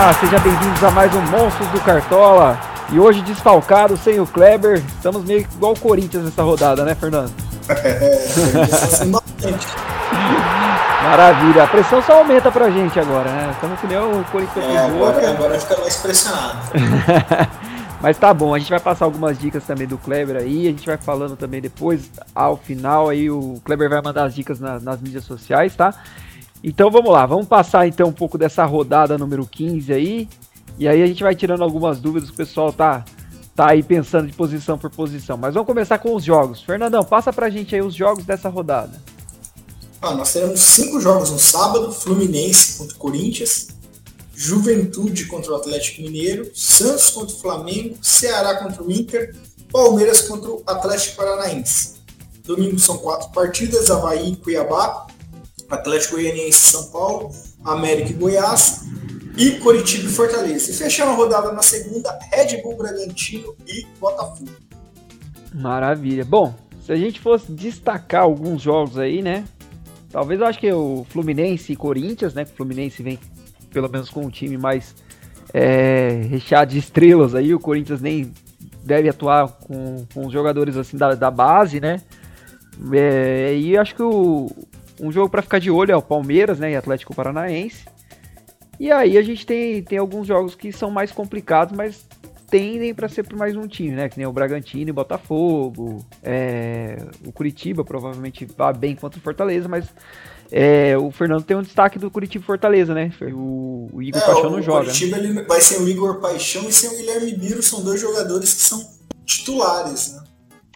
Olá, sejam bem-vindos a mais um Monstros do Cartola. E hoje desfalcado, sem o Kleber, estamos meio igual o Corinthians nessa rodada, né, Fernando? Maravilha, a pressão só aumenta pra gente agora, né? Estamos que nem o Corinthians é, agora, agora fica mais pressionado. Mas tá bom, a gente vai passar algumas dicas também do Kleber aí, a gente vai falando também depois, ao final aí o Kleber vai mandar as dicas na, nas mídias sociais, tá? Então vamos lá, vamos passar então um pouco dessa rodada número 15 aí, e aí a gente vai tirando algumas dúvidas, o pessoal tá, tá aí pensando de posição por posição. Mas vamos começar com os jogos. Fernandão, passa pra gente aí os jogos dessa rodada. Ah, nós teremos cinco jogos no sábado, Fluminense contra Corinthians, Juventude contra o Atlético Mineiro, Santos contra o Flamengo, Ceará contra o Inter, Palmeiras contra o Atlético Paranaense. Domingo são quatro partidas, Havaí e Cuiabá, Atlético Goianiense e São Paulo, América e Goiás, e Coritiba e Fortaleza. E fechando a rodada na segunda, Red Bull Bragantino e Botafogo. Maravilha. Bom, se a gente fosse destacar alguns jogos aí, né? Talvez eu acho que o Fluminense e Corinthians, né? O Fluminense vem pelo menos com um time mais é, recheado de estrelas aí. O Corinthians nem deve atuar com, com os jogadores assim da, da base, né? É, e acho que o, um jogo para ficar de olho é o Palmeiras, né? E Atlético Paranaense. E aí a gente tem, tem alguns jogos que são mais complicados, mas tendem para ser por mais um time, né? Que nem o Bragantino e Botafogo. É, o Curitiba provavelmente vai bem contra o Fortaleza, mas é, o Fernando tem um destaque do Curitiba e Fortaleza, né? O, o Igor é, Paixão não joga. O Curitiba né? vai ser o Igor Paixão e ser o Guilherme Biro, são dois jogadores que são titulares, né?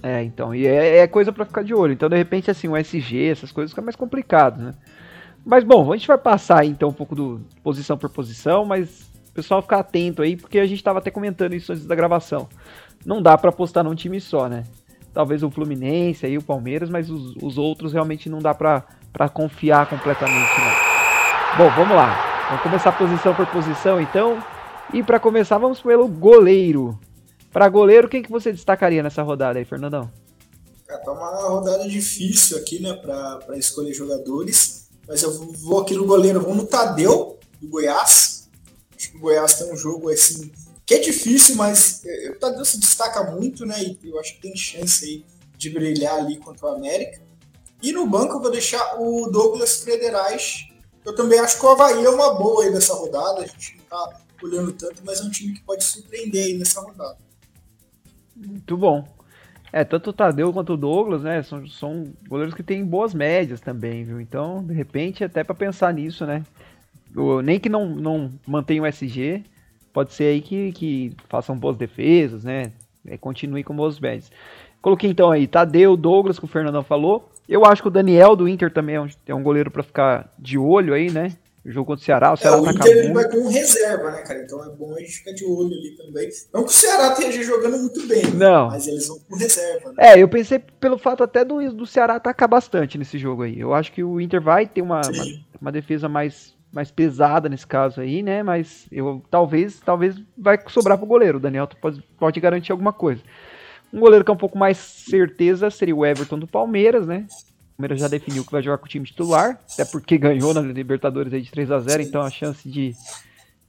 É, então, e é, é coisa para ficar de olho. Então, de repente, assim, o SG, essas coisas ficam mais complicadas, né? Mas bom, a gente vai passar então um pouco do posição por posição, mas o pessoal ficar atento aí, porque a gente estava até comentando isso antes da gravação. Não dá para apostar num time só, né? Talvez o Fluminense aí, o Palmeiras, mas os, os outros realmente não dá para confiar completamente, não. Bom, vamos lá. Vamos começar posição por posição, então. E para começar, vamos pelo goleiro. Para goleiro, quem que você destacaria nessa rodada aí, Fernandão? É, tá uma rodada difícil aqui, né, para escolher jogadores. Mas eu vou aqui no goleiro, vou no Tadeu, do Goiás. Acho que o Goiás tem um jogo assim, que é difícil, mas é, o Tadeu se destaca muito, né? E eu acho que tem chance aí de brilhar ali contra o América. E no banco eu vou deixar o Douglas Frederais. Eu também acho que o Havaí é uma boa aí nessa rodada. A gente não tá olhando tanto, mas é um time que pode surpreender aí nessa rodada. Muito bom. É, tanto o Tadeu quanto o Douglas, né, são, são goleiros que têm boas médias também, viu? Então, de repente, até para pensar nisso, né? Nem que não, não mantenha o SG, pode ser aí que, que façam boas defesas, né? É, continue com boas médias. Coloquei então aí Tadeu, Douglas, que o Fernandão falou. Eu acho que o Daniel do Inter também é um, é um goleiro para ficar de olho aí, né? O jogo contra o Ceará, o Ceará é, o Inter ele vai com reserva, né, cara? Então é bom a gente ficar de olho ali também. Não que o Ceará esteja jogando muito bem, não. mas eles vão com reserva. Né? É, eu pensei pelo fato até do, do Ceará atacar bastante nesse jogo aí. Eu acho que o Inter vai ter uma, uma, uma, defesa mais, mais pesada nesse caso aí, né? Mas eu talvez talvez vai sobrar pro goleiro. O Daniel pode, pode garantir alguma coisa. Um goleiro que é um pouco mais certeza seria o Everton do Palmeiras, né? O Palmeiras já definiu que vai jogar com o time titular, até porque ganhou na Libertadores aí de 3 a 0 então a chance de,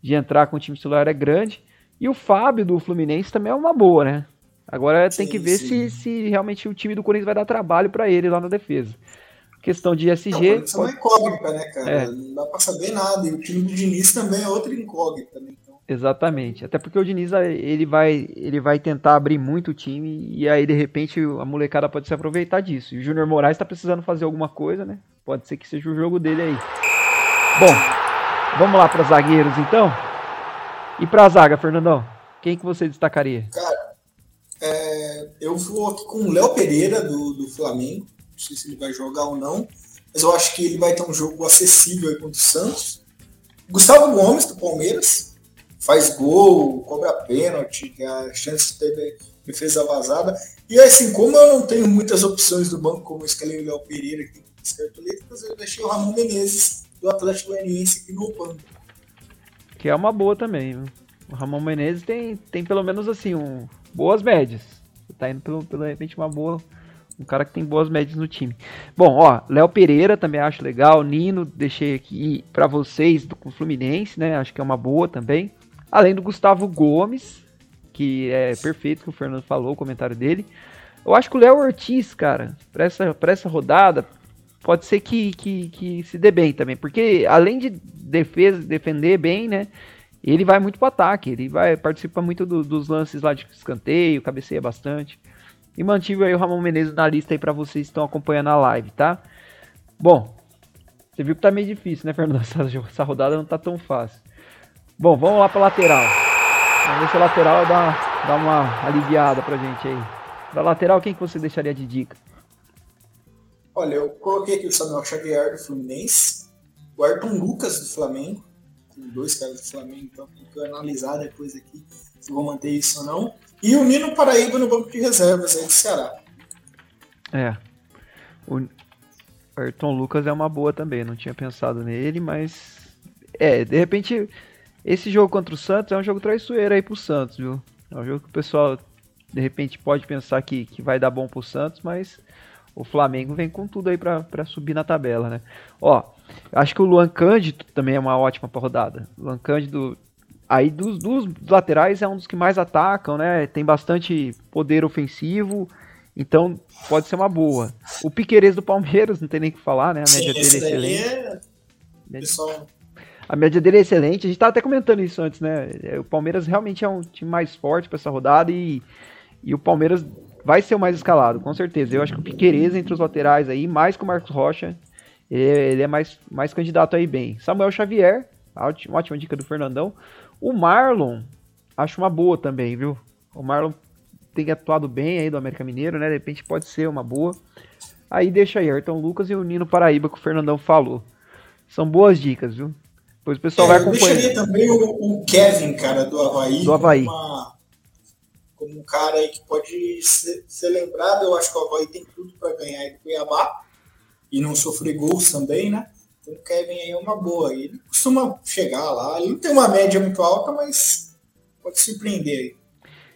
de entrar com o time titular é grande. E o Fábio do Fluminense também é uma boa, né? Agora sim, tem que ver se, se realmente o time do Corinthians vai dar trabalho para ele lá na defesa. Questão de SG. Não, isso é uma incógnita, né, cara? É. Não dá pra saber nada. E o time do Diniz também é outra incógnita, né? Exatamente. Até porque o Diniz ele vai, ele vai tentar abrir muito o time e aí de repente a molecada pode se aproveitar disso. E o Júnior Moraes está precisando fazer alguma coisa, né? Pode ser que seja o jogo dele aí. Bom, vamos lá para zagueiros então. E para a zaga, Fernandão, quem que você destacaria? Cara, é, eu vou aqui com o Léo Pereira do, do Flamengo. Não sei se ele vai jogar ou não, mas eu acho que ele vai ter um jogo acessível aí contra o Santos. Gustavo Gomes do Palmeiras faz gol, cobra pênalti, a chance de ter defesa vazada. E assim, como eu não tenho muitas opções do banco, como o Léo Pereira, que tem cartoletas, eu deixei o Ramon Menezes do Atlético Goianiense aqui no banco. Que é uma boa também, viu? O Ramon Menezes tem, tem pelo menos assim, um, boas médias. Tá indo pelo, pelo repente uma boa, Um cara que tem boas médias no time. Bom, ó, Léo Pereira também acho legal. Nino, deixei aqui para vocês do Fluminense, né? Acho que é uma boa também. Além do Gustavo Gomes, que é perfeito que o Fernando falou, o comentário dele. Eu acho que o Léo Ortiz, cara, para essa, essa rodada, pode ser que, que, que se dê bem também. Porque além de defesa, defender bem, né? Ele vai muito pro ataque, ele vai participar muito do, dos lances lá de escanteio, cabeceia bastante. E mantive aí o Ramon Menezes na lista aí para vocês que estão acompanhando a live, tá? Bom, você viu que tá meio difícil, né, Fernando? Essa, essa rodada não tá tão fácil. Bom, vamos lá pra lateral. Vamos ver se a lateral dá, dá uma aliviada pra gente aí. Da lateral, quem que você deixaria de dica? Olha, eu coloquei aqui o Samuel Xavier do Fluminense, o Ayrton Lucas do Flamengo, tem dois caras do Flamengo, então tem que analisar depois aqui se vou manter isso ou não. E o Nino Paraíba no banco de reservas aí do Ceará. É. O Ayrton Lucas é uma boa também, não tinha pensado nele, mas. É, de repente, esse jogo contra o Santos é um jogo traiçoeiro aí pro Santos, viu? É um jogo que o pessoal, de repente, pode pensar que, que vai dar bom pro Santos, mas o Flamengo vem com tudo aí para subir na tabela, né? Ó, acho que o Luan Cândido também é uma ótima pra rodada. Luan Cândido, aí dos, dos laterais é um dos que mais atacam, né? Tem bastante poder ofensivo, então pode ser uma boa. O Piquerez do Palmeiras, não tem nem o que falar, né? A média Sim, dele é excelente. É... Pessoal... A média dele é excelente. A gente tava até comentando isso antes, né? O Palmeiras realmente é um time mais forte para essa rodada e, e o Palmeiras vai ser o mais escalado, com certeza. Eu acho que o Piquerez entre os laterais aí, mais que o Marcos Rocha, ele, ele é mais, mais candidato aí bem. Samuel Xavier, ótima, ótima dica do Fernandão. O Marlon, acho uma boa também, viu? O Marlon tem atuado bem aí do América Mineiro, né? De repente pode ser uma boa. Aí deixa aí, Ayrton Lucas e o Nino Paraíba que o Fernandão falou. São boas dicas, viu? Depois o pessoal é, vai acompanhar. Eu deixaria também o, o, Kevin, cara, do Havaí. Do Havaí. Uma como um cara aí que pode ser, ser lembrado. Eu acho que o Havaí tem tudo para ganhar do Cuiabá e não sofrer gols também, né? Então o Kevin aí é uma boa. Ele costuma chegar lá. Ele não tem uma média muito alta, mas pode surpreender aí.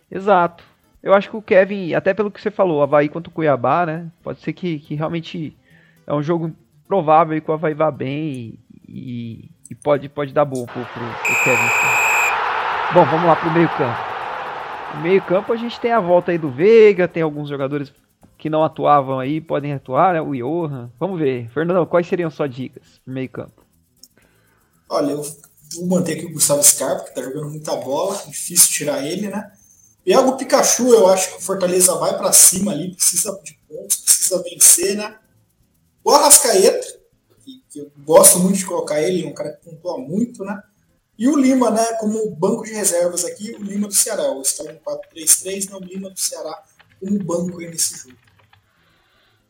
Exato. Eu acho que o Kevin, até pelo que você falou, Havaí contra o Cuiabá, né? Pode ser que, que realmente é um jogo provável que o Havaí vá bem e, e pode, pode dar bom pro, pro, pro Kevin. Bom, vamos lá pro meio campo. No meio campo a gente tem a volta aí do Veiga, tem alguns jogadores que não atuavam aí, podem atuar, né? O Johan. Vamos ver. Fernando, quais seriam suas dicas no meio campo? Olha, eu vou manter aqui o Gustavo Scarpa, que tá jogando muita bola, difícil tirar ele, né? Iago Pikachu, eu acho que o Fortaleza vai para cima ali, precisa de pontos, precisa vencer, né? O Arrascaeta, que, que eu gosto muito de colocar ele, é um cara que pontua muito, né? E o Lima, né, como banco de reservas aqui, o Lima do Ceará. O está no 4-3-3, não o Lima do Ceará como banco aí nesse jogo.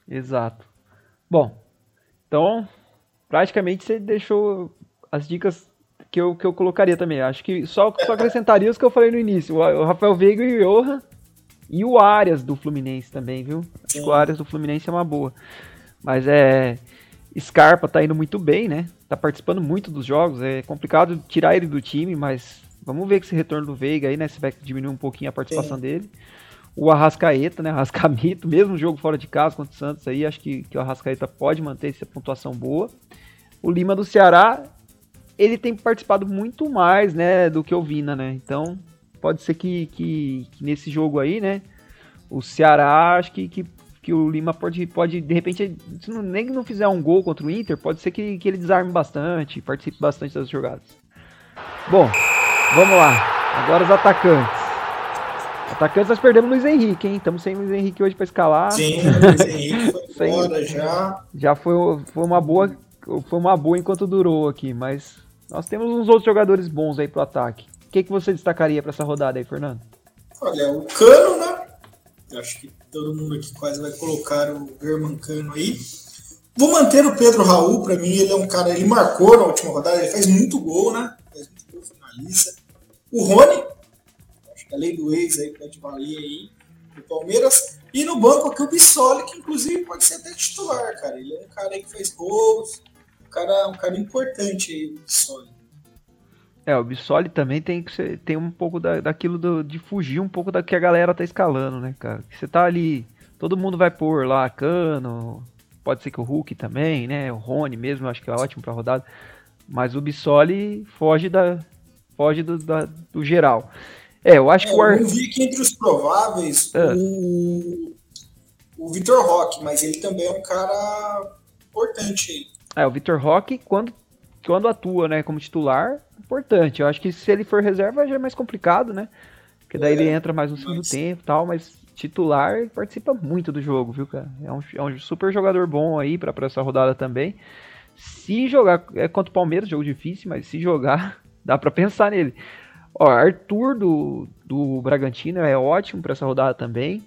Exato. Bom, então, praticamente você deixou as dicas que eu, que eu colocaria também. Acho que só, só acrescentaria os que eu falei no início. O, Rafael Veiga e o Johan. E o Arias do Fluminense também, viu? Acho que o Arias do Fluminense é uma boa. Mas é. Scarpa tá indo muito bem, né? Tá participando muito dos jogos. É complicado tirar ele do time, mas vamos ver que esse retorno do Veiga aí, né? Se vai diminuir um pouquinho a participação Sim. dele. O Arrascaeta, né? Arrascamito, mesmo jogo fora de casa contra o Santos aí, acho que, que o Arrascaeta pode manter essa pontuação boa. O Lima do Ceará, ele tem participado muito mais, né, do que o Vina, né? Então, pode ser que, que, que nesse jogo aí, né, o Ceará, acho que, que que o Lima pode, pode de repente, se não, nem que não fizer um gol contra o Inter, pode ser que, que ele desarme bastante, participe bastante das jogadas. Bom, vamos lá. Agora os atacantes. Atacantes nós perdemos o Luiz Henrique, hein? Estamos sem o Luiz Henrique hoje para escalar. Sim, o Luiz Henrique foi embora já. Já foi, foi uma boa. Foi uma boa enquanto durou aqui, mas nós temos uns outros jogadores bons aí pro ataque. O que, que você destacaria para essa rodada aí, Fernando? Olha, o Cano, né? Acho que todo mundo aqui quase vai colocar o Germancano aí. Vou manter o Pedro Raul, para mim, ele é um cara, ele marcou na última rodada, ele faz muito gol, né? Faz muito gol, finaliza. O Rony, acho que a lei do ex aí pode valer aí, do Palmeiras. E no banco aqui o Bissoli, que inclusive pode ser até titular, cara. Ele é um cara aí que faz gols, um cara, um cara importante aí, o Bissoli. É, o Bissoli também tem que ser, tem um pouco da, daquilo do, de fugir um pouco da que a galera tá escalando, né, cara? Você tá ali todo mundo vai pôr lá Cano, pode ser que o Hulk também, né? O Rony mesmo, acho que é ótimo pra rodada. Mas o Bissoli foge da foge do, da, do geral. É, eu acho é, que o Ar... Eu vi que entre os prováveis é. o, o Vitor Roque, mas ele também é um cara importante aí. É, o Vitor Roque, quando, quando atua né, como titular, importante. Eu acho que se ele for reserva já é mais complicado, né? Porque daí é, ele entra mais no segundo mas... tempo e tal, mas titular participa muito do jogo, viu, cara? É um, é um super jogador bom aí pra essa rodada também. Se jogar, é contra o Palmeiras, jogo difícil, mas se jogar, dá pra pensar nele. Ó, Arthur do, do Bragantino é ótimo para essa rodada também.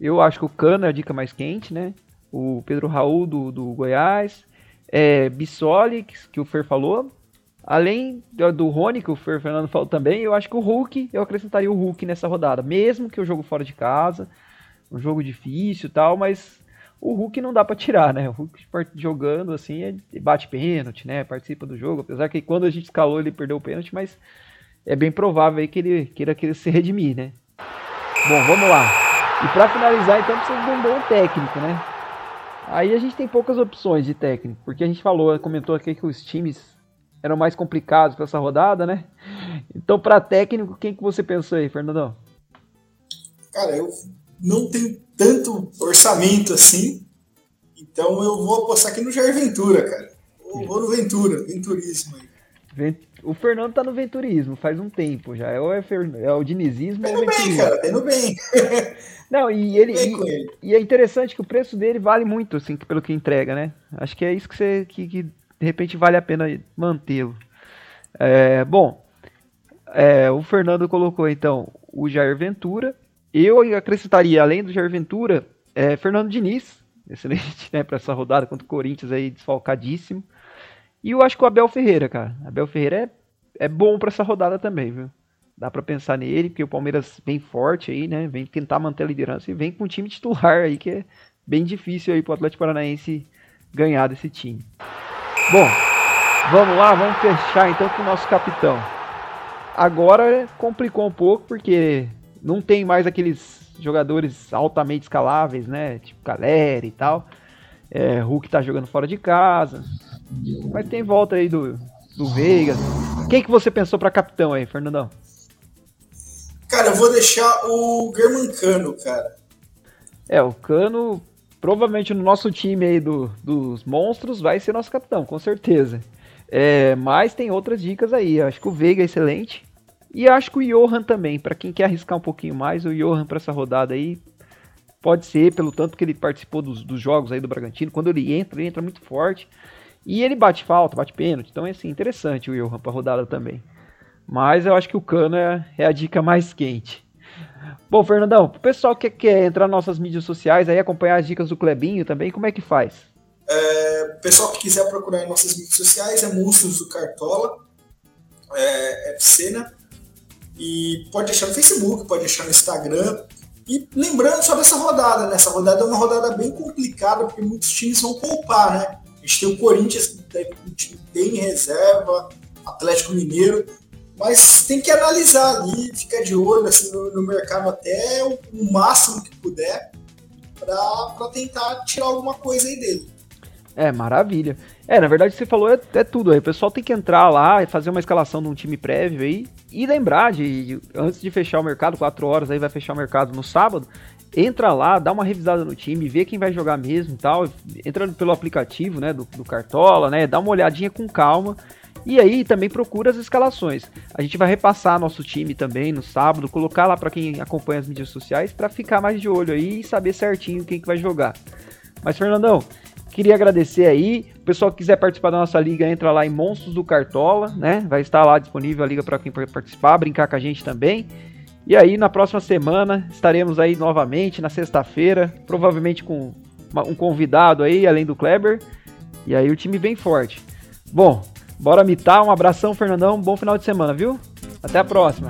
Eu acho que o Cano é a dica mais quente, né? O Pedro Raul do, do Goiás. É, Bissoli, que, que o Fer falou. Além do, Rony, que o Fer Fernando falou também, eu acho que o Hulk, eu acrescentaria o Hulk nessa rodada. Mesmo que o jogo fora de casa, um jogo difícil e tal, mas o Hulk não dá para tirar, né? O Hulk jogando assim, bate pênalti, né? Participa do jogo, apesar que quando a gente escalou ele perdeu o pênalti, mas é bem provável aí que ele queira, queira se redimir, né? Bom, vamos lá. E para finalizar, então, precisa de um bom técnico, né? Aí a gente tem poucas opções de técnico, porque a gente falou, comentou aqui que os times eram mais complicados para essa rodada, né? Então, para técnico, quem que você pensou aí, Fernandão? Cara, eu não tenho tanto orçamento assim, então eu vou apostar aqui no Jair Ventura, cara. Eu vou no Ventura, Venturismo aí. O Fernando tá no venturismo faz um tempo já. É o, é, é o dinizismo ou o venturismo. Bem, cara, tá indo bem. Não, e ele, e, e, é interessante que o preço dele vale muito, assim, pelo que entrega, né? Acho que é isso que você que, que de repente vale a pena mantê-lo. É, bom, é, o Fernando colocou então o Jair Ventura. Eu acrescentaria, além do Jair Ventura, é, Fernando Diniz, excelente, né, para essa rodada contra o Corinthians aí desfalcadíssimo. E eu acho que o Abel Ferreira, cara. Abel Ferreira é, é bom para essa rodada também, viu? Dá para pensar nele, porque o Palmeiras vem forte aí, né? Vem tentar manter a liderança e vem com um time titular aí, que é bem difícil aí pro Atlético Paranaense ganhar desse time. Bom, vamos lá, vamos fechar então com o nosso capitão. Agora complicou um pouco, porque não tem mais aqueles jogadores altamente escaláveis, né? Tipo Caleri e tal. É, Hulk tá jogando fora de casa. Mas tem volta aí do, do Veiga. Quem que você pensou para capitão aí, Fernandão? Cara, eu vou deixar o Germancano, cara. É, o Cano, provavelmente no nosso time aí do, dos monstros, vai ser nosso capitão, com certeza. É, mas tem outras dicas aí. Acho que o Veiga é excelente. E acho que o Johan também. Para quem quer arriscar um pouquinho mais, o Johan para essa rodada aí pode ser, pelo tanto que ele participou dos, dos jogos aí do Bragantino. Quando ele entra, ele entra muito forte. E ele bate falta, bate pênalti. Então é assim, interessante o Johan pra rodada também. Mas eu acho que o Cano é, é a dica mais quente. Bom, Fernandão, pro pessoal que quer entrar nas nossas mídias sociais aí, acompanhar as dicas do Clebinho também, como é que faz? É, pessoal que quiser procurar em nossas mídias sociais, é Monstros do Cartola, é, FC, né? E pode deixar no Facebook, pode deixar no Instagram. E lembrando sobre essa rodada, né? Essa rodada é uma rodada bem complicada, porque muitos times vão poupar, né? A gente tem o Corinthians, que tem um time bem reserva, Atlético Mineiro, mas tem que analisar ali, ficar de olho assim, no, no mercado até o, o, máximo que puder para tentar tirar alguma coisa aí dele. É, maravilha. É, na verdade você falou é, é, tudo aí. O pessoal tem que entrar lá fazer uma escalação de um time prévio aí e lembrar de, de, antes de fechar o mercado, 4 horas aí vai fechar o mercado no sábado, entra lá, dá uma revisada no time, vê quem vai jogar mesmo e tal. Entra pelo aplicativo, né, do, do Cartola, né, dá uma olhadinha com calma. E aí também procura as escalações. A gente vai repassar nosso time também no sábado, colocar lá para quem acompanha as mídias sociais para ficar mais de olho aí e saber certinho quem que vai jogar. Mas Fernandão, queria agradecer aí. O pessoal que quiser participar da nossa liga, entra lá em Monstros do Cartola, né? Vai estar lá disponível a liga para quem participar, brincar com a gente também. E aí, na próxima semana, estaremos aí novamente, na sexta-feira, provavelmente com um convidado aí, além do Kleber. E aí o time vem forte. Bom, bora mitar. Um abração, Fernandão. Bom final de semana, viu? Até a próxima.